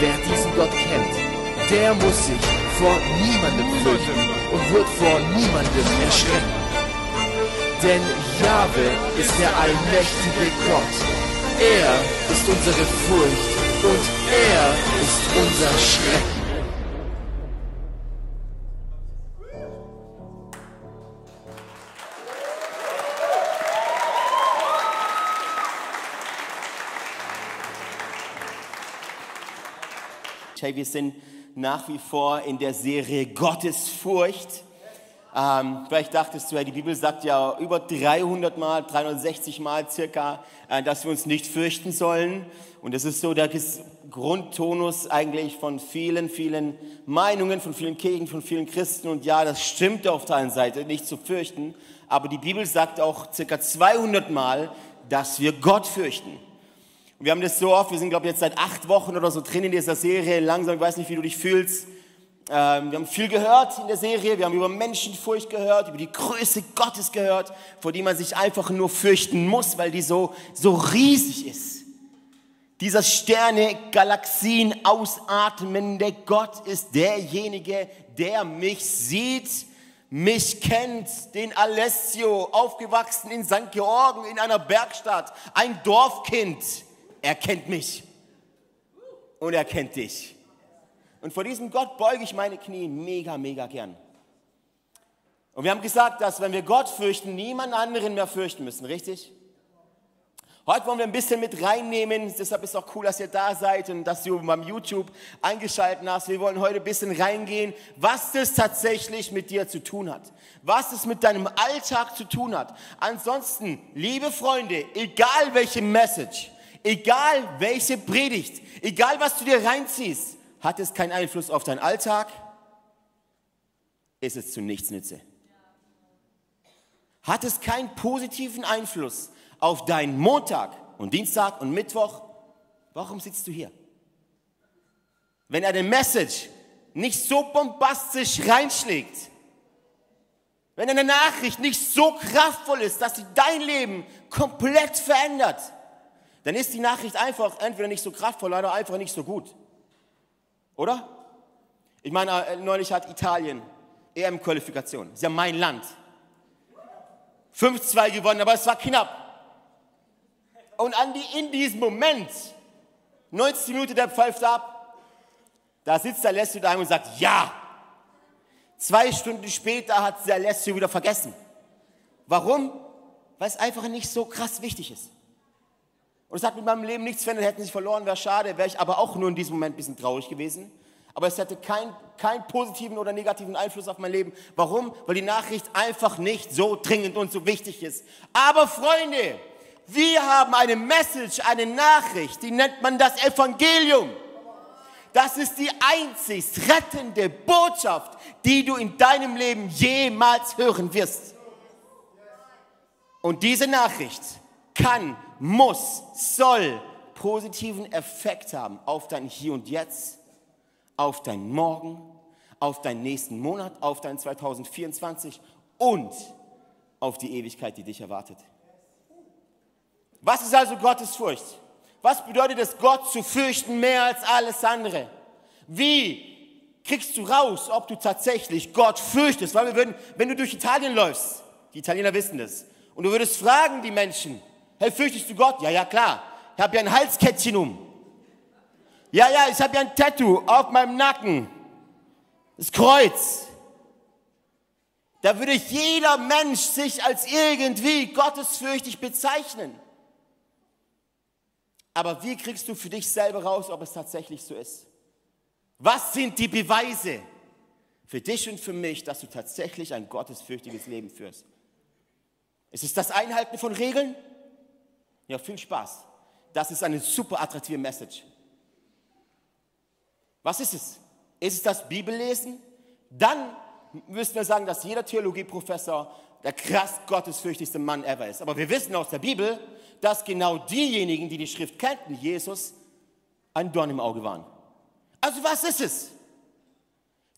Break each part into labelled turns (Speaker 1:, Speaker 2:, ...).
Speaker 1: Wer diesen Gott kennt, der muss sich vor niemandem fürchten und wird vor niemandem erschrecken. Denn Jahwe ist der allmächtige Gott. Er ist unsere Furcht und er ist unser Schrecken.
Speaker 2: Hey, wir sind nach wie vor in der Serie Gottesfurcht. Ähm, vielleicht dachtest du, hey, die Bibel sagt ja über 300 Mal, 360 Mal circa, äh, dass wir uns nicht fürchten sollen. Und das ist so der Grundtonus eigentlich von vielen, vielen Meinungen, von vielen Kirchen, von vielen Christen. Und ja, das stimmt auf der einen Seite, nicht zu fürchten. Aber die Bibel sagt auch circa 200 Mal, dass wir Gott fürchten. Und wir haben das so oft, wir sind glaube ich jetzt seit acht Wochen oder so drin in dieser Serie, langsam, ich weiß nicht, wie du dich fühlst. Ähm, wir haben viel gehört in der Serie, wir haben über Menschenfurcht gehört, über die Größe Gottes gehört, vor die man sich einfach nur fürchten muss, weil die so, so riesig ist. Dieser Sterne, Galaxien ausatmende Gott ist derjenige, der mich sieht, mich kennt, den Alessio, aufgewachsen in St. Georgen in einer Bergstadt, ein Dorfkind er kennt mich und er kennt dich. Und vor diesem Gott beuge ich meine Knie mega, mega gern. Und wir haben gesagt, dass wenn wir Gott fürchten, niemand anderen mehr fürchten müssen, richtig? Heute wollen wir ein bisschen mit reinnehmen, deshalb ist auch cool, dass ihr da seid und dass du beim YouTube eingeschaltet hast. Wir wollen heute ein bisschen reingehen, was das tatsächlich mit dir zu tun hat. Was es mit deinem Alltag zu tun hat. Ansonsten, liebe Freunde, egal welche Message, Egal welche Predigt, egal was du dir reinziehst, hat es keinen Einfluss auf deinen Alltag, ist es zu nichts nütze. Hat es keinen positiven Einfluss auf deinen Montag und Dienstag und Mittwoch, warum sitzt du hier? Wenn eine Message nicht so bombastisch reinschlägt, wenn eine Nachricht nicht so kraftvoll ist, dass sie dein Leben komplett verändert, dann ist die Nachricht einfach entweder nicht so kraftvoll oder einfach nicht so gut. Oder? Ich meine, äh, neulich hat Italien EM-Qualifikation. ist ja mein Land. 5-2 gewonnen, aber es war knapp. Und die, in diesem Moment, 90 Minuten, der pfeift ab, da sitzt der Alessio daheim und sagt, ja. Zwei Stunden später hat der Alessio wieder vergessen. Warum? Weil es einfach nicht so krass wichtig ist. Und hat mit meinem Leben nichts verändert, hätten sie verloren, wäre schade, wäre ich aber auch nur in diesem Moment ein bisschen traurig gewesen. Aber es hätte keinen kein positiven oder negativen Einfluss auf mein Leben. Warum? Weil die Nachricht einfach nicht so dringend und so wichtig ist. Aber Freunde, wir haben eine Message, eine Nachricht, die nennt man das Evangelium. Das ist die einzig rettende Botschaft, die du in deinem Leben jemals hören wirst. Und diese Nachricht kann muss, soll positiven Effekt haben auf dein Hier und Jetzt, auf dein Morgen, auf deinen nächsten Monat, auf dein 2024 und auf die Ewigkeit, die dich erwartet. Was ist also Gottes Furcht? Was bedeutet es, Gott zu fürchten mehr als alles andere? Wie kriegst du raus, ob du tatsächlich Gott fürchtest? Weil wir würden, wenn du durch Italien läufst, die Italiener wissen das, und du würdest fragen die Menschen, Hey, fürchtest du Gott? Ja, ja, klar. Ich habe ja ein Halskettchen um. Ja, ja, ich habe ja ein Tattoo auf meinem Nacken. Das Kreuz. Da würde jeder Mensch sich als irgendwie gottesfürchtig bezeichnen. Aber wie kriegst du für dich selber raus, ob es tatsächlich so ist? Was sind die Beweise für dich und für mich, dass du tatsächlich ein gottesfürchtiges Leben führst? Ist es das Einhalten von Regeln? Ja, viel Spaß. Das ist eine super attraktive Message. Was ist es? Ist es das Bibellesen? Dann müssten wir sagen, dass jeder Theologieprofessor der krass gottesfürchtigste Mann ever ist. Aber wir wissen aus der Bibel, dass genau diejenigen, die die Schrift kannten, Jesus, ein Dorn im Auge waren. Also was ist es?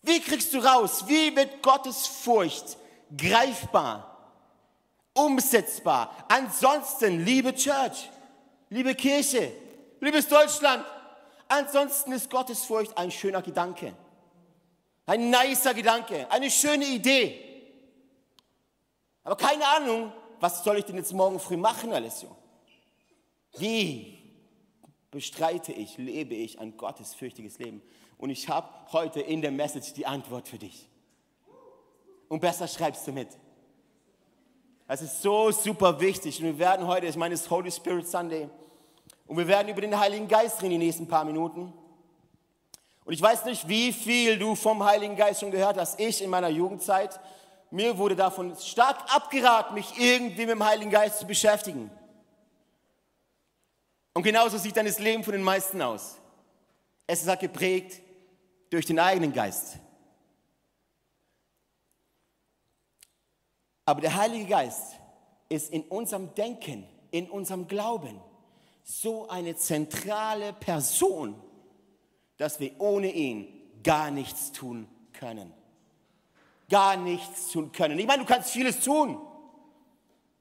Speaker 2: Wie kriegst du raus? Wie wird Gottes Furcht greifbar, umsetzbar? Ansonsten, liebe Church, liebe Kirche, liebes Deutschland, ansonsten ist Gottes Furcht ein schöner Gedanke. Ein nicer Gedanke, eine schöne Idee. Aber keine Ahnung, was soll ich denn jetzt morgen früh machen, Alessio? Wie bestreite ich, lebe ich ein gottesfürchtiges Leben? Und ich habe heute in der Message die Antwort für dich. Und besser schreibst du mit. Das ist so super wichtig. Und wir werden heute, ich meine, es ist Holy Spirit Sunday. Und wir werden über den Heiligen Geist reden die nächsten paar Minuten. Und ich weiß nicht, wie viel du vom Heiligen Geist schon gehört hast. Ich in meiner Jugendzeit, mir wurde davon stark abgeraten, mich irgendwie mit dem Heiligen Geist zu beschäftigen. Und genauso sieht dann das Leben von den meisten aus. Es ist halt geprägt durch den eigenen Geist. Aber der Heilige Geist ist in unserem Denken, in unserem Glauben so eine zentrale Person, dass wir ohne ihn gar nichts tun können. Gar nichts tun können. Ich meine, du kannst vieles tun.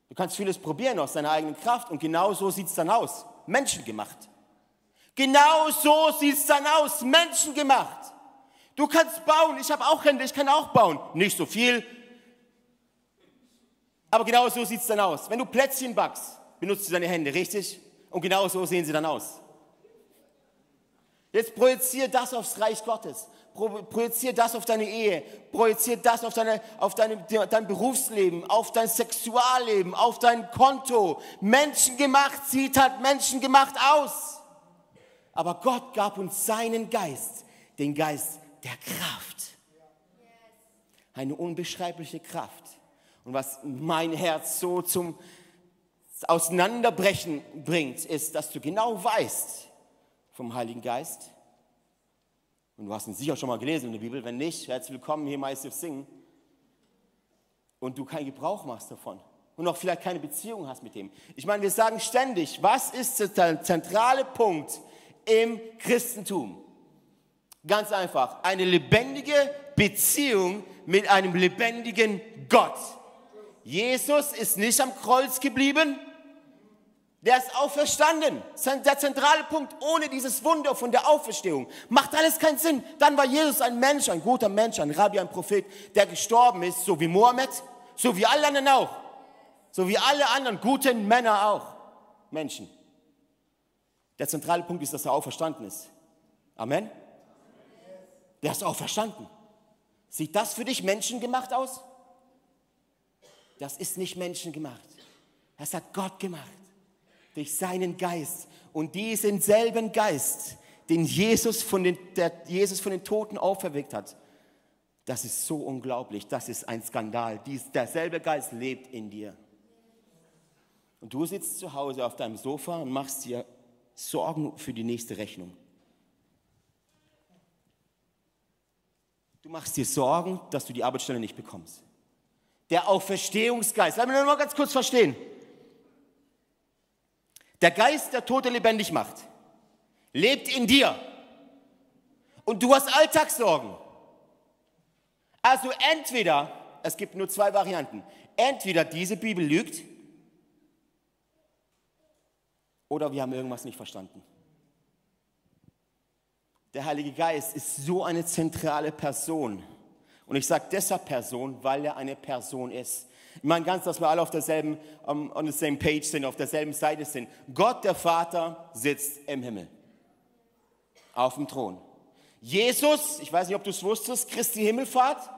Speaker 2: Du kannst vieles probieren aus deiner eigenen Kraft und genau so sieht es dann aus. Menschengemacht. Genau so sieht es dann aus. Menschengemacht. Du kannst bauen. Ich habe auch Hände, ich kann auch bauen. Nicht so viel. Aber genau so sieht es dann aus. Wenn du Plätzchen backst, benutzt du deine Hände, richtig? Und genau so sehen sie dann aus. Jetzt projizier das aufs Reich Gottes. Projizier das auf deine Ehe. Projizier das auf, deine, auf deine, dein Berufsleben, auf dein Sexualleben, auf dein Konto. Menschengemacht sieht halt menschengemacht aus. Aber Gott gab uns seinen Geist, den Geist der Kraft. Eine unbeschreibliche Kraft. Und was mein Herz so zum Auseinanderbrechen bringt, ist, dass du genau weißt vom Heiligen Geist. Und du hast ihn sicher schon mal gelesen in der Bibel. Wenn nicht, herzlich willkommen hier Meister Singen. Und du keinen Gebrauch machst davon. Und auch vielleicht keine Beziehung hast mit dem. Ich meine, wir sagen ständig, was ist der zentrale Punkt im Christentum? Ganz einfach, eine lebendige Beziehung mit einem lebendigen Gott. Jesus ist nicht am Kreuz geblieben, der ist auferstanden. Der zentrale Punkt, ohne dieses Wunder von der Auferstehung, macht alles keinen Sinn. Dann war Jesus ein Mensch, ein guter Mensch, ein Rabbi, ein Prophet, der gestorben ist, so wie Mohammed, so wie alle anderen auch. So wie alle anderen guten Männer auch. Menschen. Der zentrale Punkt ist, dass er auferstanden ist. Amen. Der ist auferstanden. Sieht das für dich menschengemacht aus? Das ist nicht menschengemacht. Das hat Gott gemacht. Durch seinen Geist. Und diesen selben Geist, den Jesus von den, der Jesus von den Toten auferweckt hat, das ist so unglaublich. Das ist ein Skandal. Dies, derselbe Geist lebt in dir. Und du sitzt zu Hause auf deinem Sofa und machst dir Sorgen für die nächste Rechnung. Du machst dir Sorgen, dass du die Arbeitsstelle nicht bekommst. Der Auferstehungsgeist, lass mich nur mal ganz kurz verstehen. Der Geist, der Tote lebendig macht, lebt in dir. Und du hast Alltagssorgen. Also entweder, es gibt nur zwei Varianten, entweder diese Bibel lügt oder wir haben irgendwas nicht verstanden. Der Heilige Geist ist so eine zentrale Person. Und ich sage deshalb Person, weil er eine Person ist. Ich meine ganz, dass wir alle auf derselben, um, on the same page sind, auf derselben Seite sind. Gott, der Vater, sitzt im Himmel. Auf dem Thron. Jesus, ich weiß nicht, ob du es wusstest, Christi Himmelfahrt,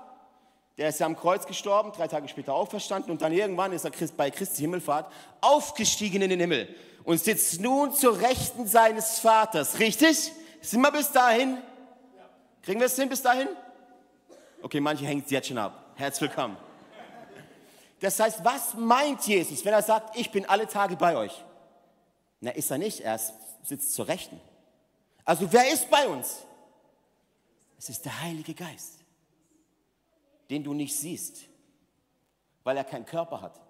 Speaker 2: der ist ja am Kreuz gestorben, drei Tage später auferstanden und dann irgendwann ist er bei Christi Himmelfahrt aufgestiegen in den Himmel und sitzt nun zur Rechten seines Vaters. Richtig? Sind wir bis dahin? Kriegen wir es hin bis dahin? Okay, manche hängen es jetzt schon ab. Herzlich willkommen. Das heißt, was meint Jesus, wenn er sagt, ich bin alle Tage bei euch? Na, ist er nicht, er sitzt zur Rechten. Also wer ist bei uns? Es ist der Heilige Geist, den du nicht siehst, weil er keinen Körper hat.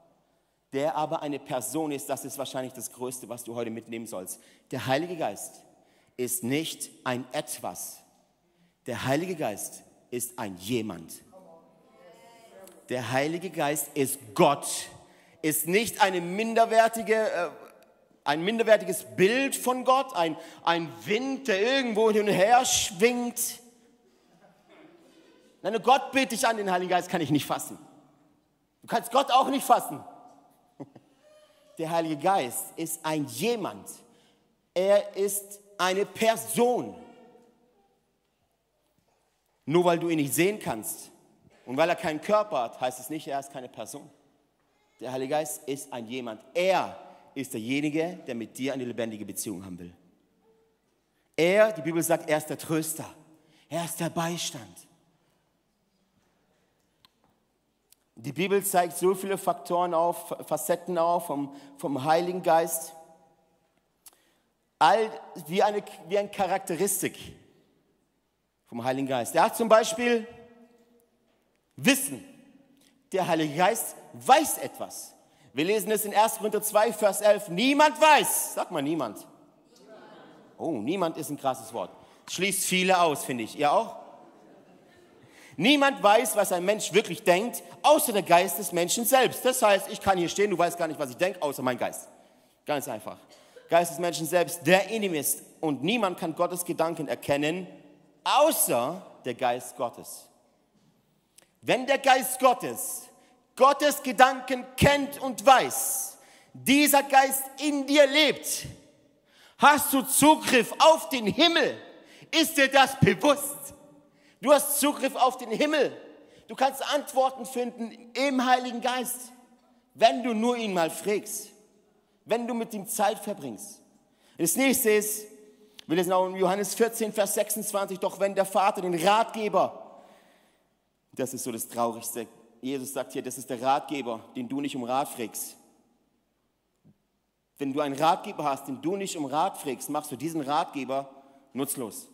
Speaker 2: Der aber eine Person ist, das ist wahrscheinlich das Größte, was du heute mitnehmen sollst. Der Heilige Geist ist nicht ein etwas. Der Heilige Geist ist ein jemand. Der Heilige Geist ist Gott, ist nicht eine minderwertige, äh, ein minderwertiges Bild von Gott, ein, ein Wind, der irgendwo hin und her schwingt. Nein, Gott bitte ich an, den Heiligen Geist kann ich nicht fassen. Du kannst Gott auch nicht fassen. Der Heilige Geist ist ein jemand. Er ist eine Person. Nur weil du ihn nicht sehen kannst und weil er keinen Körper hat, heißt es nicht, er ist keine Person. Der Heilige Geist ist ein jemand. Er ist derjenige, der mit dir eine lebendige Beziehung haben will. Er, die Bibel sagt, er ist der Tröster. Er ist der Beistand. Die Bibel zeigt so viele Faktoren auf, Facetten auf vom, vom Heiligen Geist. All, wie, eine, wie eine Charakteristik vom Heiligen Geist. Er hat zum Beispiel Wissen. Der Heilige Geist weiß etwas. Wir lesen es in 1. Korinther 2, Vers 11. Niemand weiß. Sag mal niemand. Oh, niemand ist ein krasses Wort. Schließt viele aus, finde ich. Ihr auch? Niemand weiß, was ein Mensch wirklich denkt, außer der Geist des Menschen selbst. Das heißt, ich kann hier stehen, du weißt gar nicht, was ich denke, außer mein Geist. Ganz einfach. Geist des Menschen selbst, der in ihm ist. Und niemand kann Gottes Gedanken erkennen, außer der Geist Gottes. Wenn der Geist Gottes Gottes Gedanken kennt und weiß, dieser Geist in dir lebt, hast du Zugriff auf den Himmel. Ist dir das bewusst? Du hast Zugriff auf den Himmel. Du kannst Antworten finden im Heiligen Geist, wenn du nur ihn mal fragst, wenn du mit ihm Zeit verbringst. Das nächste ist, wir lesen auch in Johannes 14, Vers 26, doch wenn der Vater den Ratgeber, das ist so das Traurigste, Jesus sagt hier, das ist der Ratgeber, den du nicht um Rat fragst. Wenn du einen Ratgeber hast, den du nicht um Rat fragst, machst du diesen Ratgeber nutzlos.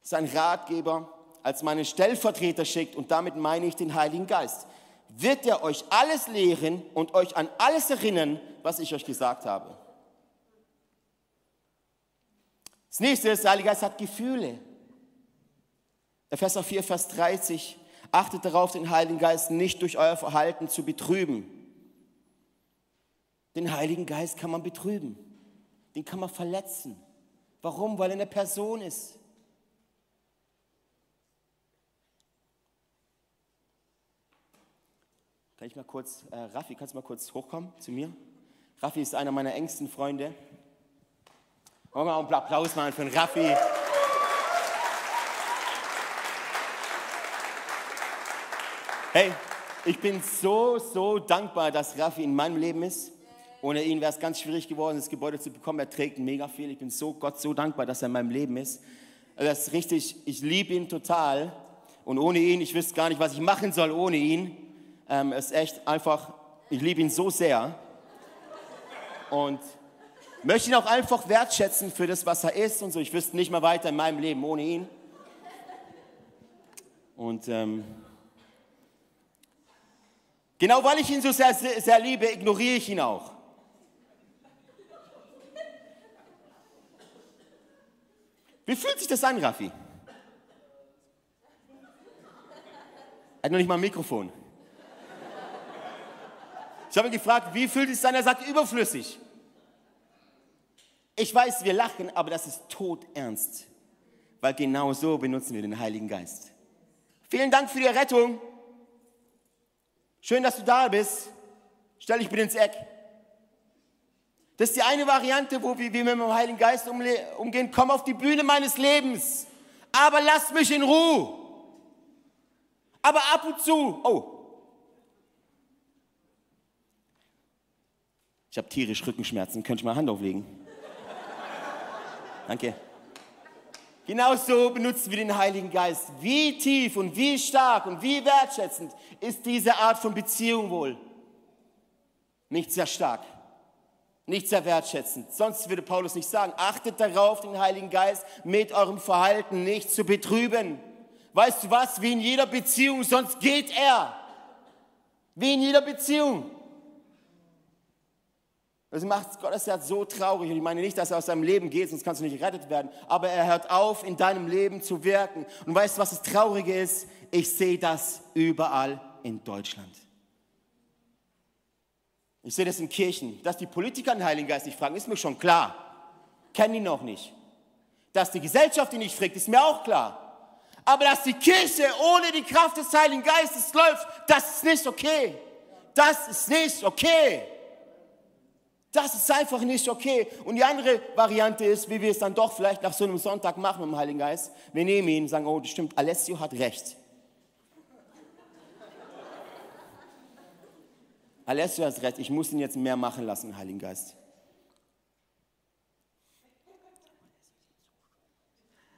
Speaker 2: Das ist ein Ratgeber, als meinen Stellvertreter schickt, und damit meine ich den Heiligen Geist, wird er euch alles lehren und euch an alles erinnern, was ich euch gesagt habe. Das nächste ist, der Heilige Geist hat Gefühle. Epheser 4, Vers 30. Achtet darauf, den Heiligen Geist nicht durch euer Verhalten zu betrüben. Den Heiligen Geist kann man betrüben. Den kann man verletzen. Warum? Weil er eine Person ist. Kann ich mal kurz, äh, Raffi, kannst du mal kurz hochkommen zu mir? Raffi ist einer meiner engsten Freunde. Wollen wir mal einen Applaus machen für den Raffi. Hey, ich bin so, so dankbar, dass Raffi in meinem Leben ist. Ohne ihn wäre es ganz schwierig geworden, das Gebäude zu bekommen. Er trägt mega viel. Ich bin so Gott so dankbar, dass er in meinem Leben ist. Das ist richtig, ich liebe ihn total. Und ohne ihn, ich wüsste gar nicht, was ich machen soll ohne ihn. Ähm, es ist echt einfach, ich liebe ihn so sehr. Und möchte ihn auch einfach wertschätzen für das, was er ist und so. Ich wüsste nicht mehr weiter in meinem Leben ohne ihn. Und ähm, Genau weil ich ihn so sehr, sehr liebe, ignoriere ich ihn auch. Wie fühlt sich das an, Raffi? Er hat noch nicht mal ein Mikrofon. Ich habe ihn gefragt, wie fühlt es sich an? Er sagt, überflüssig. Ich weiß, wir lachen, aber das ist todernst, weil genau so benutzen wir den Heiligen Geist. Vielen Dank für die Rettung. Schön, dass du da bist. Stell dich bitte ins Eck. Das ist die eine Variante, wo wir, wir mit dem Heiligen Geist umgehen. Komm auf die Bühne meines Lebens. Aber lass mich in Ruhe. Aber ab und zu. Oh. Ich habe tierisch Rückenschmerzen. Könnte ich mal Hand auflegen? Danke. Genauso benutzen wir den Heiligen Geist. Wie tief und wie stark und wie wertschätzend ist diese Art von Beziehung wohl? Nicht sehr stark. Nicht sehr wertschätzend. Sonst würde Paulus nicht sagen, achtet darauf, den Heiligen Geist mit eurem Verhalten nicht zu betrüben. Weißt du was? Wie in jeder Beziehung, sonst geht er. Wie in jeder Beziehung. Das macht Gottes Herz so traurig. Und ich meine nicht, dass er aus seinem Leben geht, sonst kannst du nicht gerettet werden. Aber er hört auf, in deinem Leben zu wirken. Und weißt du, was das Traurige ist? Ich sehe das überall in Deutschland. Ich sehe das in Kirchen. Dass die Politiker den Heiligen Geist nicht fragen, ist mir schon klar. Kennen ihn noch nicht. Dass die Gesellschaft ihn nicht fragt, ist mir auch klar. Aber dass die Kirche ohne die Kraft des Heiligen Geistes läuft, das ist nicht okay. Das ist nicht okay. Das ist einfach nicht okay. Und die andere Variante ist, wie wir es dann doch vielleicht nach so einem Sonntag machen mit dem Heiligen Geist. Wir nehmen ihn und sagen, oh, das stimmt, Alessio hat recht. Alessio hat recht, ich muss ihn jetzt mehr machen lassen, Heiligen Geist.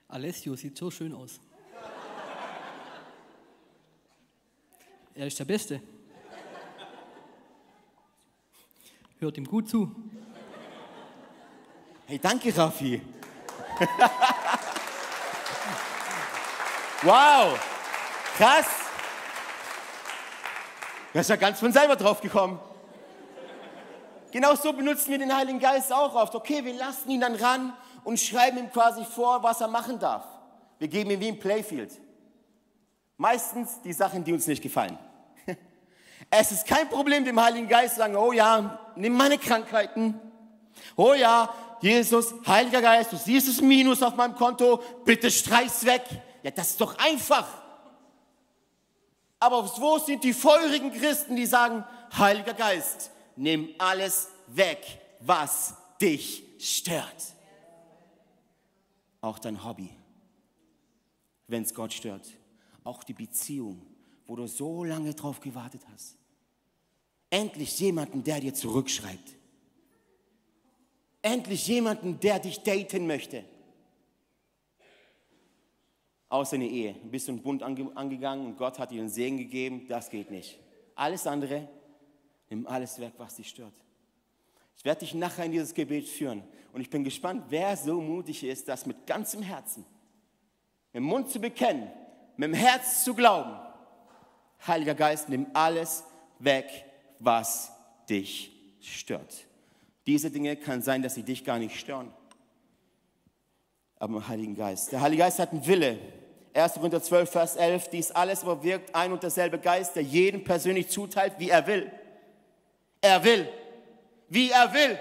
Speaker 3: Alessio sieht so schön aus. Er ist der Beste. Hört ihm gut zu.
Speaker 2: Hey, danke, Raffi. wow, krass. Er ist ja ganz von selber drauf gekommen. Genau so benutzen wir den Heiligen Geist auch oft. Okay, wir lassen ihn dann ran und schreiben ihm quasi vor, was er machen darf. Wir geben ihm wie ein Playfield. Meistens die Sachen, die uns nicht gefallen. Es ist kein Problem, dem Heiligen Geist zu sagen, oh ja, nimm meine Krankheiten. Oh ja, Jesus, Heiliger Geist, du siehst das Minus auf meinem Konto, bitte streich's weg. Ja, das ist doch einfach. Aber wo sind die feurigen Christen, die sagen, Heiliger Geist, nimm alles weg, was dich stört. Auch dein Hobby, wenn es Gott stört. Auch die Beziehung, wo du so lange drauf gewartet hast. Endlich jemanden, der dir zurückschreibt. Endlich jemanden, der dich daten möchte. Außer eine Ehe. Du bist einen Bund ange angegangen und Gott hat dir einen Segen gegeben. Das geht nicht. Alles andere, nimm alles weg, was dich stört. Ich werde dich nachher in dieses Gebet führen. Und ich bin gespannt, wer so mutig ist, das mit ganzem Herzen, mit dem Mund zu bekennen, mit dem Herz zu glauben. Heiliger Geist, nimm alles weg, was dich stört. Diese Dinge kann sein, dass sie dich gar nicht stören. Aber im Heiligen Geist. Der Heilige Geist hat einen Wille. 1. Korinther 12, Vers 11. Dies alles aber wirkt ein und derselbe Geist, der jedem persönlich zuteilt, wie er will. Er will. Wie er will.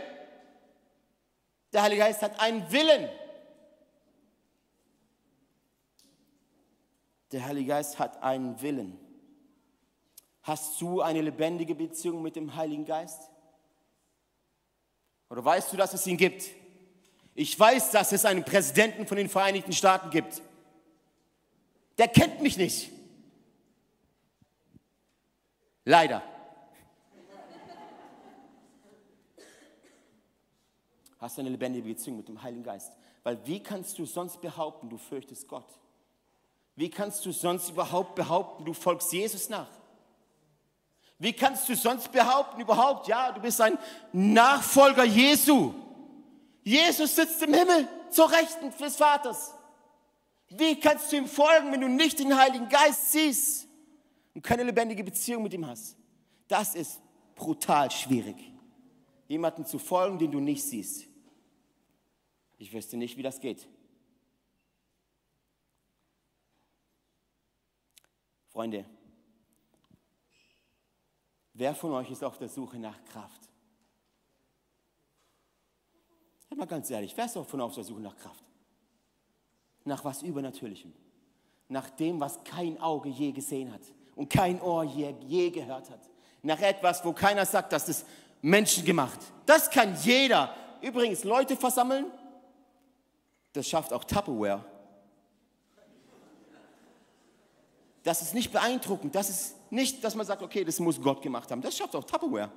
Speaker 2: Der Heilige Geist hat einen Willen. Der Heilige Geist hat einen Willen. Hast du eine lebendige Beziehung mit dem Heiligen Geist? Oder weißt du, dass es ihn gibt? Ich weiß, dass es einen Präsidenten von den Vereinigten Staaten gibt. Der kennt mich nicht. Leider. Hast du eine lebendige Beziehung mit dem Heiligen Geist? Weil wie kannst du sonst behaupten, du fürchtest Gott? Wie kannst du sonst überhaupt behaupten, du folgst Jesus nach? Wie kannst du sonst behaupten überhaupt, ja, du bist ein Nachfolger Jesu? Jesus sitzt im Himmel zur Rechten des Vaters. Wie kannst du ihm folgen, wenn du nicht den Heiligen Geist siehst und keine lebendige Beziehung mit ihm hast? Das ist brutal schwierig. Jemanden zu folgen, den du nicht siehst. Ich wüsste nicht, wie das geht. Freunde, Wer von euch ist auf der Suche nach Kraft? Seid mal ganz ehrlich, wer ist von auf der Suche nach Kraft? Nach was Übernatürlichem. Nach dem, was kein Auge je gesehen hat und kein Ohr je, je gehört hat. Nach etwas, wo keiner sagt, das ist menschengemacht. Das kann jeder. Übrigens, Leute versammeln, das schafft auch Tupperware. Das ist nicht beeindruckend. Das ist nicht, dass man sagt, okay, das muss Gott gemacht haben. Das schafft auch Tupperware.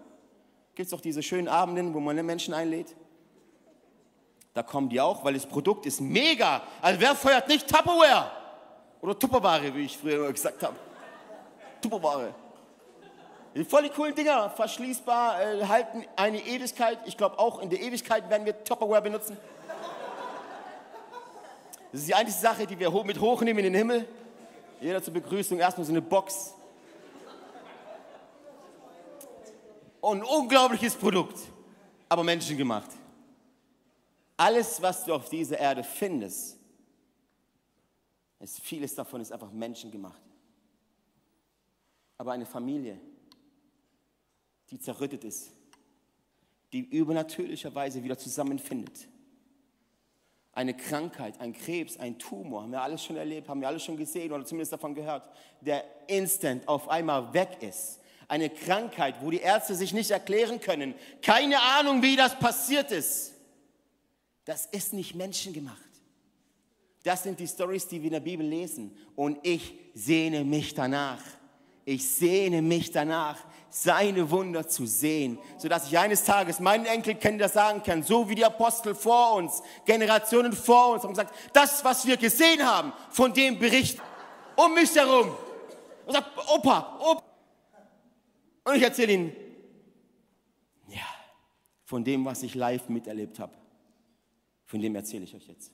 Speaker 2: Gibt es doch diese schönen Abenden, wo man Menschen einlädt? Da kommen die auch, weil das Produkt ist mega. Also wer feuert nicht Tupperware? Oder Tupperware, wie ich früher gesagt habe. Tupperware. Voll die coolen Dinger, verschließbar, äh, halten eine Ewigkeit. Ich glaube auch in der Ewigkeit werden wir Tupperware benutzen. Das ist die einzige Sache, die wir mit hochnehmen in den Himmel. Jeder zur Begrüßung erstmal so eine Box. Und ein unglaubliches Produkt, aber menschengemacht. Alles, was du auf dieser Erde findest, ist, vieles davon ist einfach menschengemacht. Aber eine Familie, die zerrüttet ist, die übernatürlicherweise wieder zusammenfindet. Eine Krankheit, ein Krebs, ein Tumor, haben wir alles schon erlebt, haben wir alles schon gesehen oder zumindest davon gehört, der instant auf einmal weg ist. Eine Krankheit, wo die Ärzte sich nicht erklären können. Keine Ahnung, wie das passiert ist. Das ist nicht menschengemacht. Das sind die Stories, die wir in der Bibel lesen. Und ich sehne mich danach. Ich sehne mich danach, seine Wunder zu sehen, sodass ich eines Tages meinen Enkelkindern sagen kann, so wie die Apostel vor uns, Generationen vor uns haben gesagt, das, was wir gesehen haben, von dem Bericht um mich herum. Und sagt, Opa, Opa. Und ich erzähle ihnen, ja, von dem, was ich live miterlebt habe, von dem erzähle ich euch jetzt.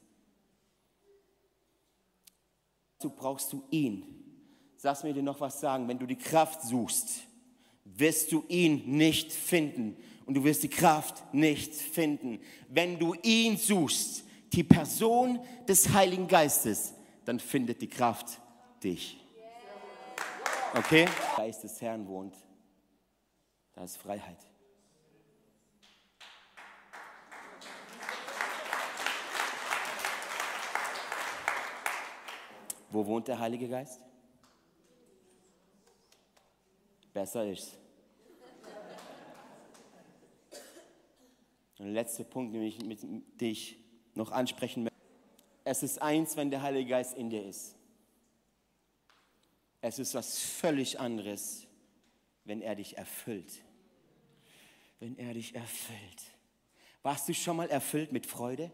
Speaker 2: Du brauchst du ihn. Lass mir dir noch was sagen. Wenn du die Kraft suchst, wirst du ihn nicht finden. Und du wirst die Kraft nicht finden. Wenn du ihn suchst, die Person des Heiligen Geistes, dann findet die Kraft dich. Okay? Geist des Herrn wohnt. Da ist Freiheit. Wo wohnt der Heilige Geist? Besser ist. Und der letzte Punkt, den ich mit dich noch ansprechen möchte. Es ist eins, wenn der Heilige Geist in dir ist. Es ist was völlig anderes, wenn er dich erfüllt. Wenn er dich erfüllt. Warst du schon mal erfüllt mit Freude?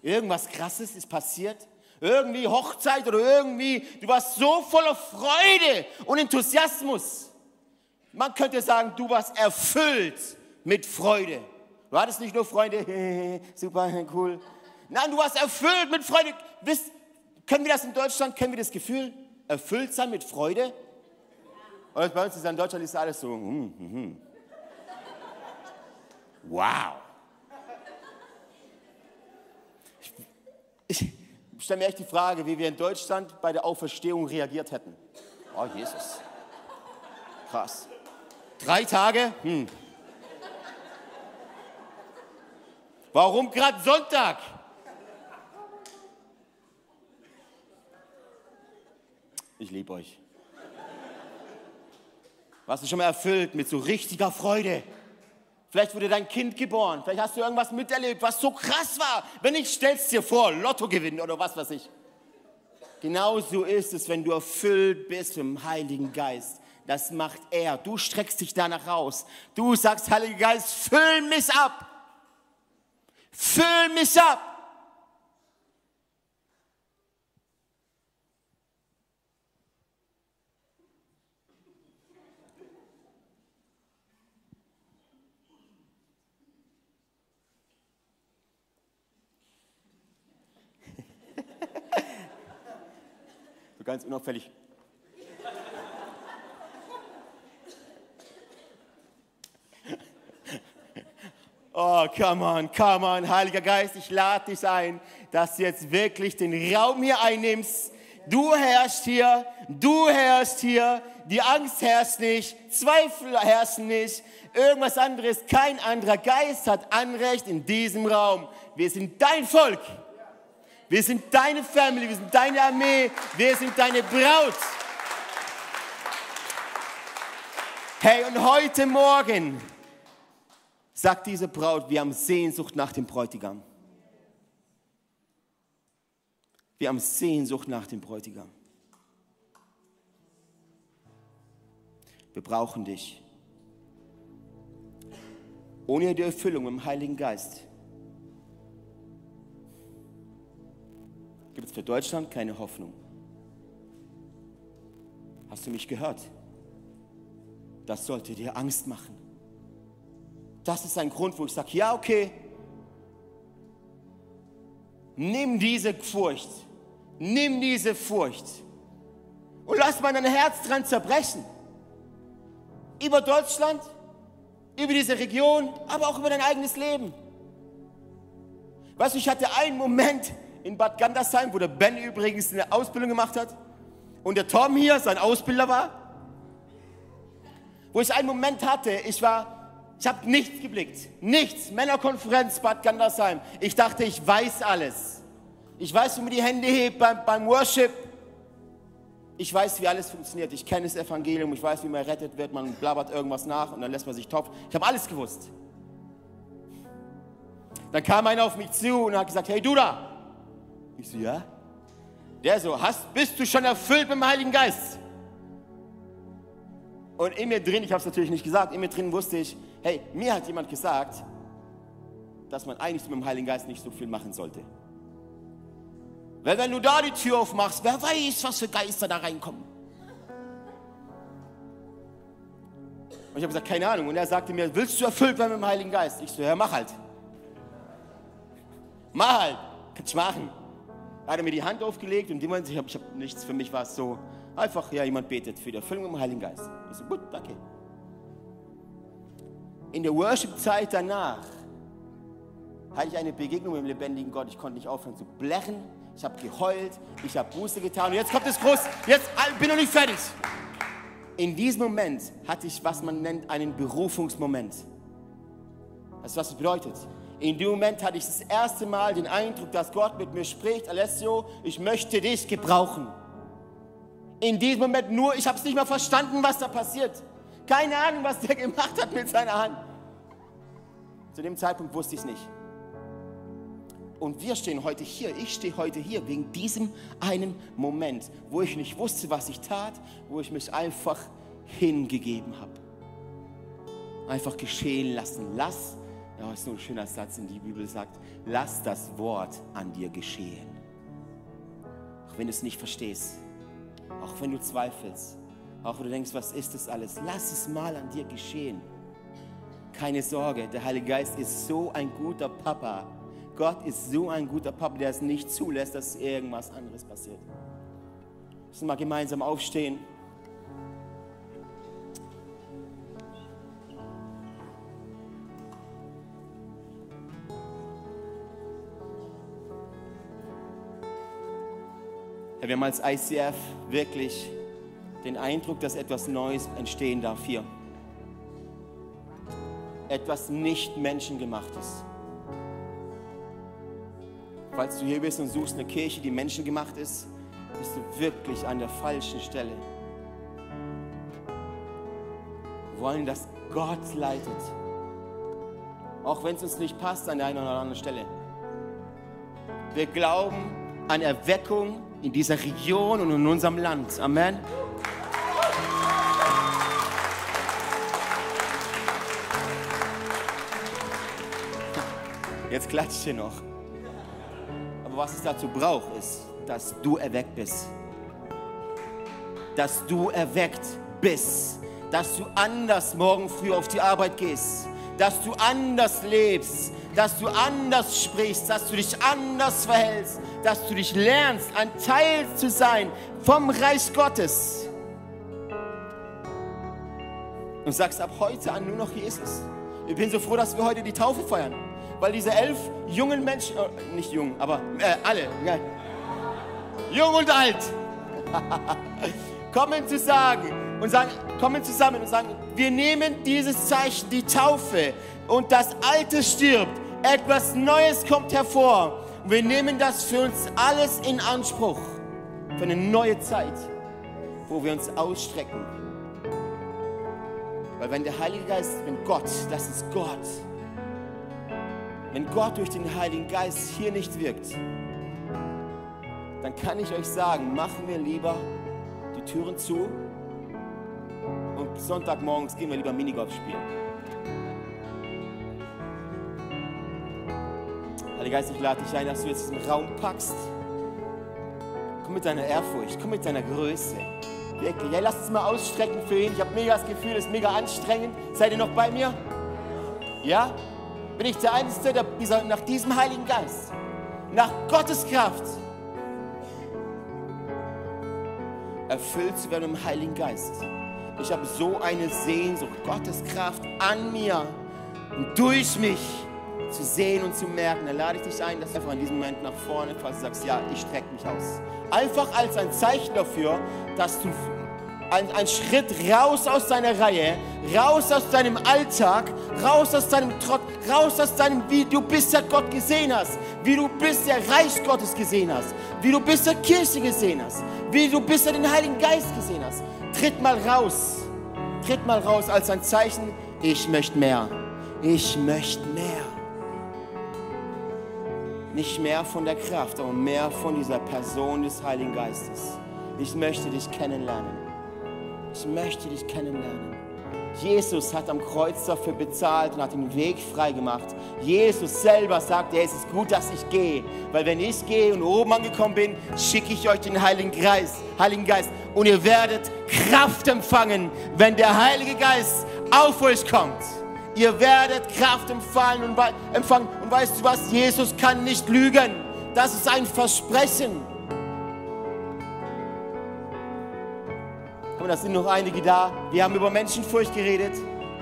Speaker 2: Irgendwas Krasses ist passiert? irgendwie Hochzeit oder irgendwie, du warst so voller Freude und Enthusiasmus. Man könnte sagen, du warst erfüllt mit Freude. Du hattest nicht nur Freunde, super, cool. Nein, du warst erfüllt mit Freude. Wisst, können wir das in Deutschland, kennen wir das Gefühl, erfüllt sein mit Freude? Oder bei uns ist in Deutschland ist alles so, hm, hm, hm. wow. Ich, ich, stelle mir echt die Frage, wie wir in Deutschland bei der Auferstehung reagiert hätten. Oh, Jesus. Krass. Drei Tage? Hm. Warum gerade Sonntag? Ich liebe euch. Warst du schon mal erfüllt mit so richtiger Freude? Vielleicht wurde dein Kind geboren. Vielleicht hast du irgendwas miterlebt, was so krass war. Wenn nicht, stellst dir vor, Lotto gewinnen oder was weiß ich. Genauso ist es, wenn du erfüllt bist im Heiligen Geist. Das macht er. Du streckst dich danach aus. Du sagst, Heiliger Geist, füll mich ab. Füll mich ab. ganz unauffällig. Oh, come on, come on, Heiliger Geist, ich lade dich ein, dass du jetzt wirklich den Raum hier einnimmst. Du herrschst hier, du herrschst hier, die Angst herrscht nicht, Zweifel herrschen nicht, irgendwas anderes, kein anderer Geist hat Anrecht in diesem Raum. Wir sind dein Volk. Wir sind deine Family, wir sind deine Armee, wir sind deine Braut. Hey, und heute Morgen sagt diese Braut, wir haben Sehnsucht nach dem Bräutigam. Wir haben Sehnsucht nach dem Bräutigam. Wir brauchen dich. Ohne die Erfüllung im Heiligen Geist gibt es für Deutschland keine Hoffnung. Hast du mich gehört? das sollte dir Angst machen. Das ist ein Grund, wo ich sage, ja, okay, nimm diese Furcht, nimm diese Furcht und lass mal dein Herz dran zerbrechen. Über Deutschland, über diese Region, aber auch über dein eigenes Leben. Weißt du, ich hatte einen Moment in Bad Gandersheim, wo der Ben übrigens eine Ausbildung gemacht hat und der Tom hier sein Ausbilder war, wo ich einen Moment hatte, ich war, ich habe nichts geblickt, nichts, Männerkonferenz Bad Gandersheim. Ich dachte, ich weiß alles. Ich weiß, wie man die Hände hebt beim, beim Worship. Ich weiß, wie alles funktioniert. Ich kenne das Evangelium. Ich weiß, wie man rettet wird. Man blabbert irgendwas nach und dann lässt man sich topfen. Ich habe alles gewusst. Dann kam einer auf mich zu und hat gesagt, hey du da. Ich so, ja. Der so, hast, bist du schon erfüllt mit dem Heiligen Geist? Und in mir drin, ich habe es natürlich nicht gesagt, in mir drin wusste ich, hey, mir hat jemand gesagt, dass man eigentlich mit dem Heiligen Geist nicht so viel machen sollte. Weil wenn du da die Tür aufmachst, wer weiß, was für Geister da reinkommen. Und ich habe gesagt, keine Ahnung. Und er sagte mir, willst du erfüllt werden mit dem Heiligen Geist? Ich so, ja, mach halt. Mach halt. Kannst du machen. Da hat er mir die Hand aufgelegt und jemand, ich habe hab nichts, für mich war es so, einfach, ja, jemand betet für die Erfüllung dem Heiligen Geist. Ich so, gut, danke. In der Worship-Zeit danach hatte ich eine Begegnung mit dem lebendigen Gott. Ich konnte nicht aufhören zu blechen ich habe geheult, ich habe Buße getan und jetzt kommt es groß, jetzt bin ich noch nicht fertig. In diesem Moment hatte ich, was man nennt, einen Berufungsmoment. Weißt du, was das bedeutet? In dem Moment hatte ich das erste Mal den Eindruck, dass Gott mit mir spricht, Alessio, ich möchte dich gebrauchen. In diesem Moment nur, ich habe es nicht mehr verstanden, was da passiert. Keine Ahnung, was der gemacht hat mit seiner Hand. Zu dem Zeitpunkt wusste ich es nicht. Und wir stehen heute hier, ich stehe heute hier wegen diesem einen Moment, wo ich nicht wusste, was ich tat, wo ich mich einfach hingegeben habe. Einfach geschehen lassen. Lass, ja, ist nur ein schöner Satz in die Bibel sagt, lass das Wort an dir geschehen. Auch wenn du es nicht verstehst, auch wenn du zweifelst, auch wenn du denkst, was ist das alles, lass es mal an dir geschehen. Keine Sorge, der Heilige Geist ist so ein guter Papa Gott ist so ein guter Papa, der es nicht zulässt, dass irgendwas anderes passiert. Lass uns mal gemeinsam aufstehen. Wir haben als ICF wirklich den Eindruck, dass etwas Neues entstehen darf hier. Etwas nicht menschengemachtes. Falls du hier bist und suchst eine Kirche, die menschengemacht ist, bist du wirklich an der falschen Stelle. Wir wollen, dass Gott leitet. Auch wenn es uns nicht passt an der einen oder anderen Stelle. Wir glauben an Erweckung in dieser Region und in unserem Land. Amen. Jetzt klatscht ihr noch. Aber was es dazu braucht, ist, dass du erweckt bist. Dass du erweckt bist. Dass du anders morgen früh auf die Arbeit gehst. Dass du anders lebst. Dass du anders sprichst. Dass du dich anders verhältst. Dass du dich lernst, ein Teil zu sein vom Reich Gottes. Und sagst ab heute an nur noch Jesus. Ich bin so froh, dass wir heute die Taufe feiern weil diese elf jungen Menschen, äh, nicht jung, aber äh, alle, ja, jung und alt, kommen zu sagen und sagen, kommen zusammen und sagen, wir nehmen dieses Zeichen, die Taufe und das Alte stirbt, etwas Neues kommt hervor. Und wir nehmen das für uns alles in Anspruch, für eine neue Zeit, wo wir uns ausstrecken. Weil wenn der Heilige Geist, wenn Gott, das ist Gott, wenn Gott durch den Heiligen Geist hier nicht wirkt, dann kann ich euch sagen, machen wir lieber die Türen zu und Sonntagmorgens gehen wir lieber Minigolf spielen. Heiliger Geist, ich lade dich ein, dass du jetzt diesen Raum packst. Komm mit deiner Ehrfurcht, komm mit deiner Größe. Wirklich. Ja, lasst uns mal ausstrecken für ihn. Ich habe mega das Gefühl, es ist mega anstrengend. Seid ihr noch bei mir? Ja? Bin ich der Einzige, der dieser, nach diesem Heiligen Geist, nach Gottes Kraft, erfüllt zu werden im Heiligen Geist. Ich habe so eine Sehnsucht, Gottes Kraft an mir und durch mich zu sehen und zu merken. Dann lade ich dich ein, dass du einfach in diesem Moment nach vorne, du sagst, ja, ich strecke mich aus. Einfach als ein Zeichen dafür, dass du ein, ein Schritt raus aus deiner Reihe, raus aus deinem Alltag, raus aus deinem Trott, raus aus deinem, wie du bisher Gott gesehen hast, wie du bisher Reich Gottes gesehen hast, wie du bisher Kirche gesehen hast, wie du bisher den Heiligen Geist gesehen hast. Tritt mal raus, tritt mal raus als ein Zeichen, ich möchte mehr, ich möchte mehr. Nicht mehr von der Kraft, aber mehr von dieser Person des Heiligen Geistes. Ich möchte dich kennenlernen. Ich möchte dich kennenlernen. Jesus hat am Kreuz dafür bezahlt und hat den Weg frei gemacht. Jesus selber sagt, ja, es ist gut, dass ich gehe, weil wenn ich gehe und oben angekommen bin, schicke ich euch den Heiligen Geist, Heiligen Geist und ihr werdet Kraft empfangen, wenn der Heilige Geist auf euch kommt. Ihr werdet Kraft empfangen und, empfangen. Und weißt du was? Jesus kann nicht lügen. Das ist ein Versprechen. Und da sind noch einige da. Wir haben über Menschenfurcht geredet.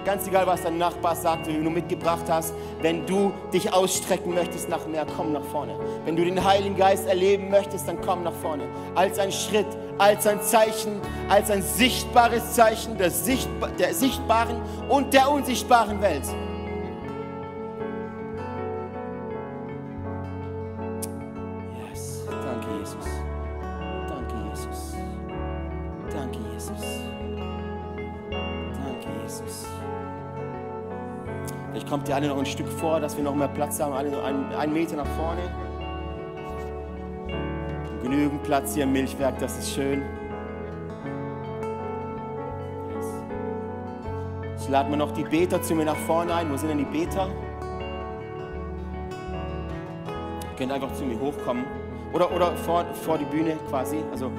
Speaker 2: Ganz egal, was dein Nachbar sagt, wie du mitgebracht hast. Wenn du dich ausstrecken möchtest nach mehr, komm nach vorne. Wenn du den Heiligen Geist erleben möchtest, dann komm nach vorne. Als ein Schritt, als ein Zeichen, als ein sichtbares Zeichen der, sichtba der sichtbaren und der unsichtbaren Welt. Die eine noch ein Stück vor, dass wir noch mehr Platz haben, alle einen, einen Meter nach vorne. Genügend Platz hier im Milchwerk, das ist schön. Ich lade mir noch die Beter zu mir nach vorne ein. Wo sind denn die Beter? Ihr könnt einfach zu mir hochkommen. Oder, oder vor, vor die Bühne quasi. Also,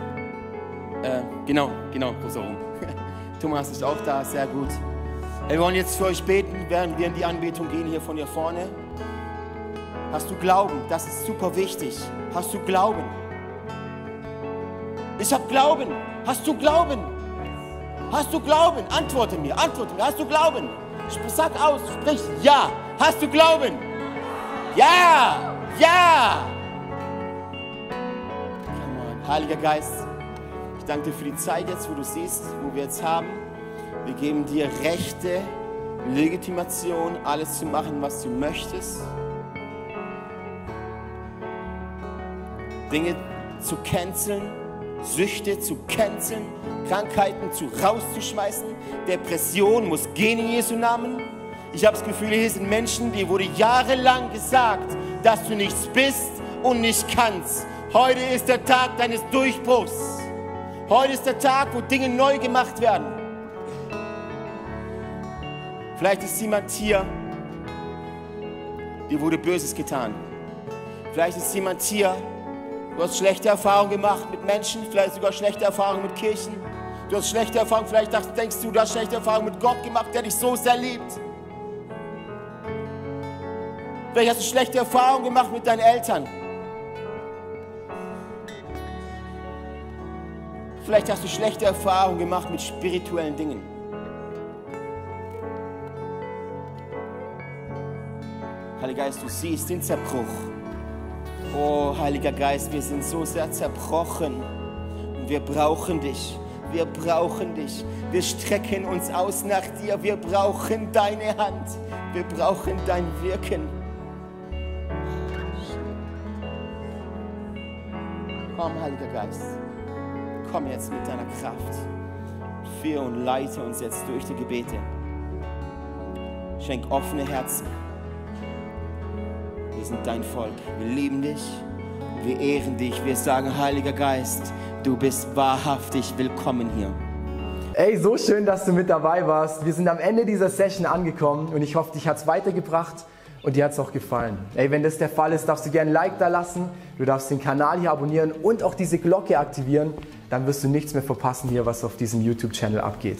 Speaker 2: äh, genau, genau, so rum. Thomas ist auch da, sehr gut. Wir wollen jetzt für euch beten, während wir in die Anbetung gehen hier von hier vorne. Hast du Glauben? Das ist super wichtig. Hast du Glauben? Ich habe Glauben. Hast du Glauben? Hast du Glauben? Antworte mir, antworte mir. Hast du Glauben? Sag aus, sprich ja. Hast du Glauben? Ja, ja. Come on. Heiliger Geist, ich danke dir für die Zeit jetzt, wo du siehst, wo wir jetzt haben. Wir geben dir Rechte, Legitimation, alles zu machen, was du möchtest. Dinge zu canceln, Süchte zu canceln, Krankheiten zu rauszuschmeißen. Depression muss gehen in Jesu Namen. Ich habe das Gefühl, hier sind Menschen, die wurde jahrelang gesagt, dass du nichts bist und nicht kannst. Heute ist der Tag deines Durchbruchs. Heute ist der Tag, wo Dinge neu gemacht werden. Vielleicht ist jemand hier, dir wurde Böses getan. Vielleicht ist jemand hier, du hast schlechte Erfahrungen gemacht mit Menschen, vielleicht sogar schlechte Erfahrungen mit Kirchen. Du hast schlechte Erfahrungen, vielleicht denkst du, du hast schlechte Erfahrungen mit Gott gemacht, der dich so sehr liebt. Vielleicht hast du schlechte Erfahrungen gemacht mit deinen Eltern. Vielleicht hast du schlechte Erfahrungen gemacht mit spirituellen Dingen. Heiliger Geist, du siehst den Zerbruch. Oh, Heiliger Geist, wir sind so sehr zerbrochen und wir brauchen dich. Wir brauchen dich. Wir strecken uns aus nach dir. Wir brauchen deine Hand. Wir brauchen dein Wirken. Komm, Heiliger Geist. Komm jetzt mit deiner Kraft. Führe und leite uns jetzt durch die Gebete. Schenk offene Herzen. Wir sind dein Volk. Wir lieben dich. Wir ehren dich. Wir sagen, Heiliger Geist, du bist wahrhaftig willkommen hier.
Speaker 4: Ey, so schön, dass du mit dabei warst. Wir sind am Ende dieser Session angekommen und ich hoffe, dich hat es weitergebracht und dir hat es auch gefallen. Ey, wenn das der Fall ist, darfst du gerne ein Like da lassen, du darfst den Kanal hier abonnieren und auch diese Glocke aktivieren, dann wirst du nichts mehr verpassen hier, was auf diesem YouTube-Channel abgeht.